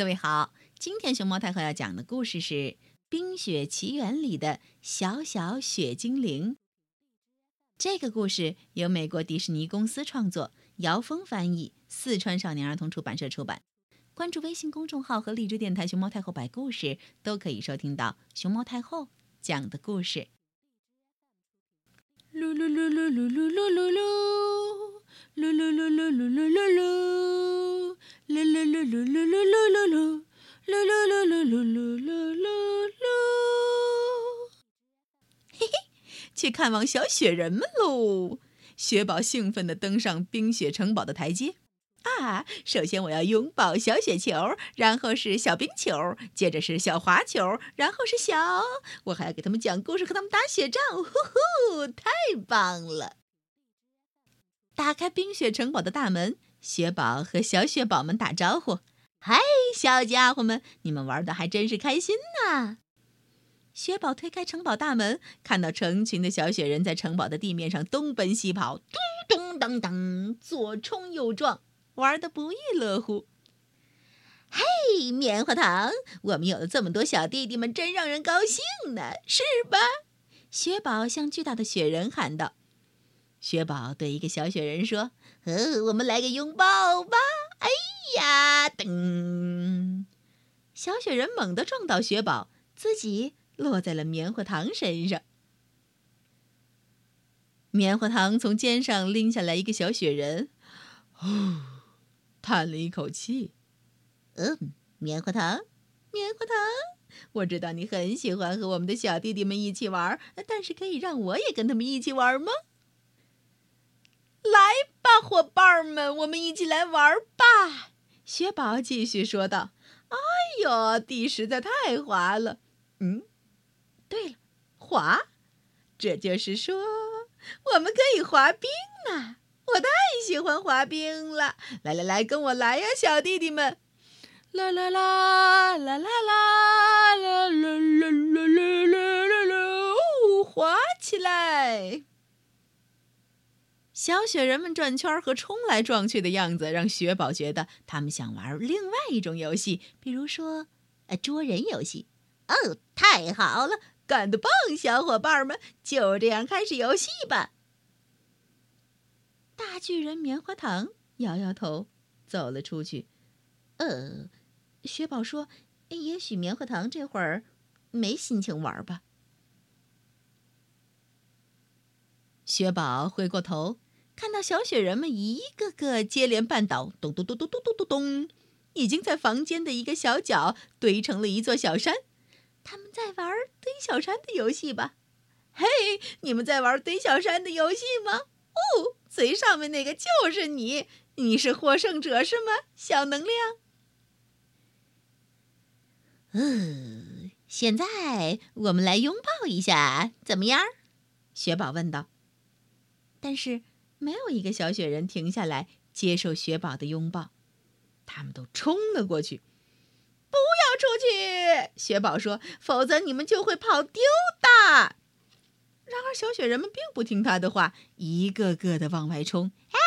各位好，今天熊猫太后要讲的故事是《冰雪奇缘》里的小小雪精灵。这个故事由美国迪士尼公司创作，姚峰翻译，四川少年儿童出版社出版。关注微信公众号和荔枝电台“熊猫太后”摆故事，都可以收听到熊猫太后讲的故事。噜噜噜噜噜噜噜噜噜，噜噜噜噜噜噜噜噜，噜噜噜噜噜噜噜噜噜，噜噜噜噜噜噜。嘿嘿，去看望小雪人们喽！雪宝兴奋地登上冰雪城堡的台阶。啊，首先我要拥抱小雪球，然后是小冰球，接着是小滑球，然后是小……我还要给他们讲故事，和他们打雪仗，呼呼，太棒了！打开冰雪城堡的大门，雪宝和小雪宝们打招呼：“嗨，小家伙们，你们玩的还真是开心呐！”雪宝推开城堡大门，看到成群的小雪人在城堡的地面上东奔西跑，咚咚当当，左冲右撞。玩的不亦乐乎。嘿，棉花糖，我们有了这么多小弟弟们，真让人高兴呢，是吧？雪宝向巨大的雪人喊道。雪宝对一个小雪人说：“呃，我们来个拥抱吧！”哎呀，噔！小雪人猛地撞倒雪宝，自己落在了棉花糖身上。棉花糖从肩上拎下来一个小雪人，哦。叹了一口气，嗯，棉花糖，棉花糖，我知道你很喜欢和我们的小弟弟们一起玩，但是可以让我也跟他们一起玩吗？来吧，伙伴们，我们一起来玩吧！雪宝继续说道：“哎呦，地实在太滑了。嗯，对了，滑，这就是说，我们可以滑冰呢。”我太喜欢滑冰了！来来来，跟我来呀，小弟弟们！啦啦啦啦啦啦啦啦啦啦啦啦啦！滑起来！小雪人们转圈和冲来撞去的样子，让雪宝觉得他们想玩另外一种游戏，比如说，呃，捉人游戏。哦，太好了，干得棒，小伙伴们！就这样开始游戏吧。大巨人棉花糖摇摇头，走了出去。呃，雪宝说：“也许棉花糖这会儿没心情玩吧。”雪宝回过头，看到小雪人们一个个接连绊倒，咚咚咚咚咚咚咚咚，已经在房间的一个小角堆成了一座小山。他们在玩堆小山的游戏吧？嘿，你们在玩堆小山的游戏吗？哦。最上面那个就是你，你是获胜者是吗？小能量。嗯，现在我们来拥抱一下，怎么样？雪宝问道。但是没有一个小雪人停下来接受雪宝的拥抱，他们都冲了过去。不要出去，雪宝说，否则你们就会跑丢的。然而，小雪人们并不听他的话，一个个的往外冲。哎，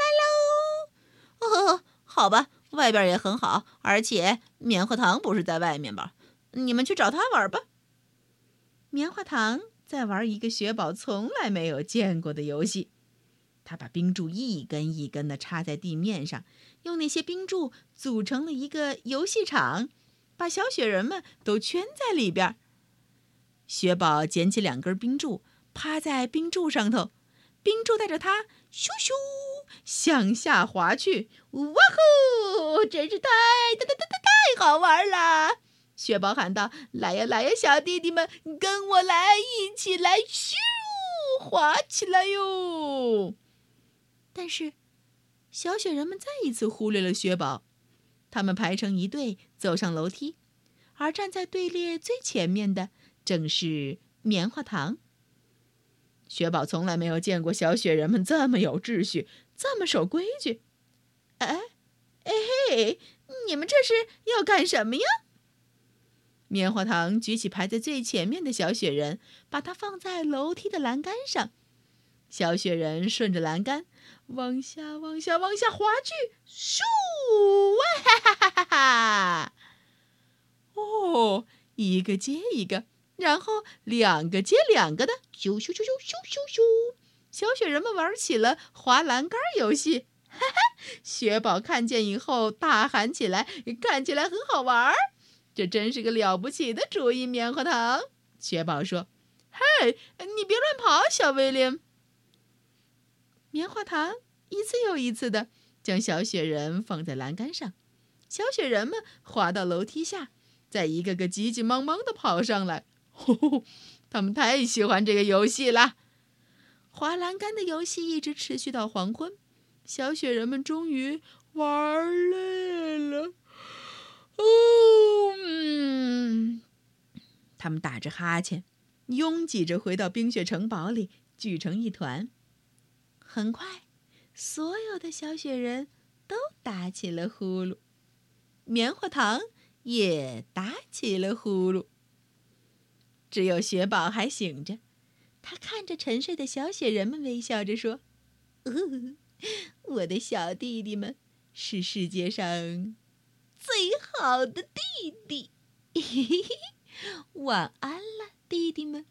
来喽！哦，好吧，外边也很好，而且棉花糖不是在外面吧？你们去找他玩吧。棉花糖在玩一个雪宝从来没有见过的游戏。他把冰柱一根一根的插在地面上，用那些冰柱组成了一个游戏场，把小雪人们都圈在里边。雪宝捡起两根冰柱，趴在冰柱上头，冰柱带着它咻咻向下滑去。哇呼！真是太太太太太好玩了！雪宝喊道：“来呀来呀，小弟弟们，跟我来，一起来咻滑起来哟！”但是，小雪人们再一次忽略了雪宝。他们排成一队走上楼梯，而站在队列最前面的。正是棉花糖。雪宝从来没有见过小雪人们这么有秩序，这么守规矩。哎，哎嘿，你们这是要干什么呀？棉花糖举起排在最前面的小雪人，把它放在楼梯的栏杆上。小雪人顺着栏杆往下、往下、往下滑去，咻！哇哈哈哈哈！哦一个接一个，然后两个接两个的，咻咻咻咻咻咻咻，小雪人们玩起了滑栏杆游戏。哈哈，雪宝看见以后大喊起来：“看起来很好玩儿，这真是个了不起的主意！”棉花糖，雪宝说：“嘿，你别乱跑，小威廉。”棉花糖一次又一次的将小雪人放在栏杆上，小雪人们滑到楼梯下，再一个个急急忙忙的跑上来。呼呼，他们太喜欢这个游戏了。滑栏杆的游戏一直持续到黄昏。小雪人们终于玩累了，哦，嗯，他们打着哈欠，拥挤着回到冰雪城堡里，聚成一团。很快，所有的小雪人都打起了呼噜，棉花糖也打起了呼噜。只有雪宝还醒着，他看着沉睡的小雪人们，微笑着说：“呃。”我的小弟弟们是世界上最好的弟弟，嘿嘿嘿晚安了，弟弟们。